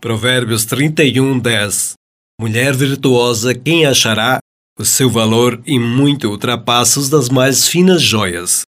Provérbios 31, 10 Mulher virtuosa, quem achará? O seu valor e muito ultrapassa os das mais finas joias.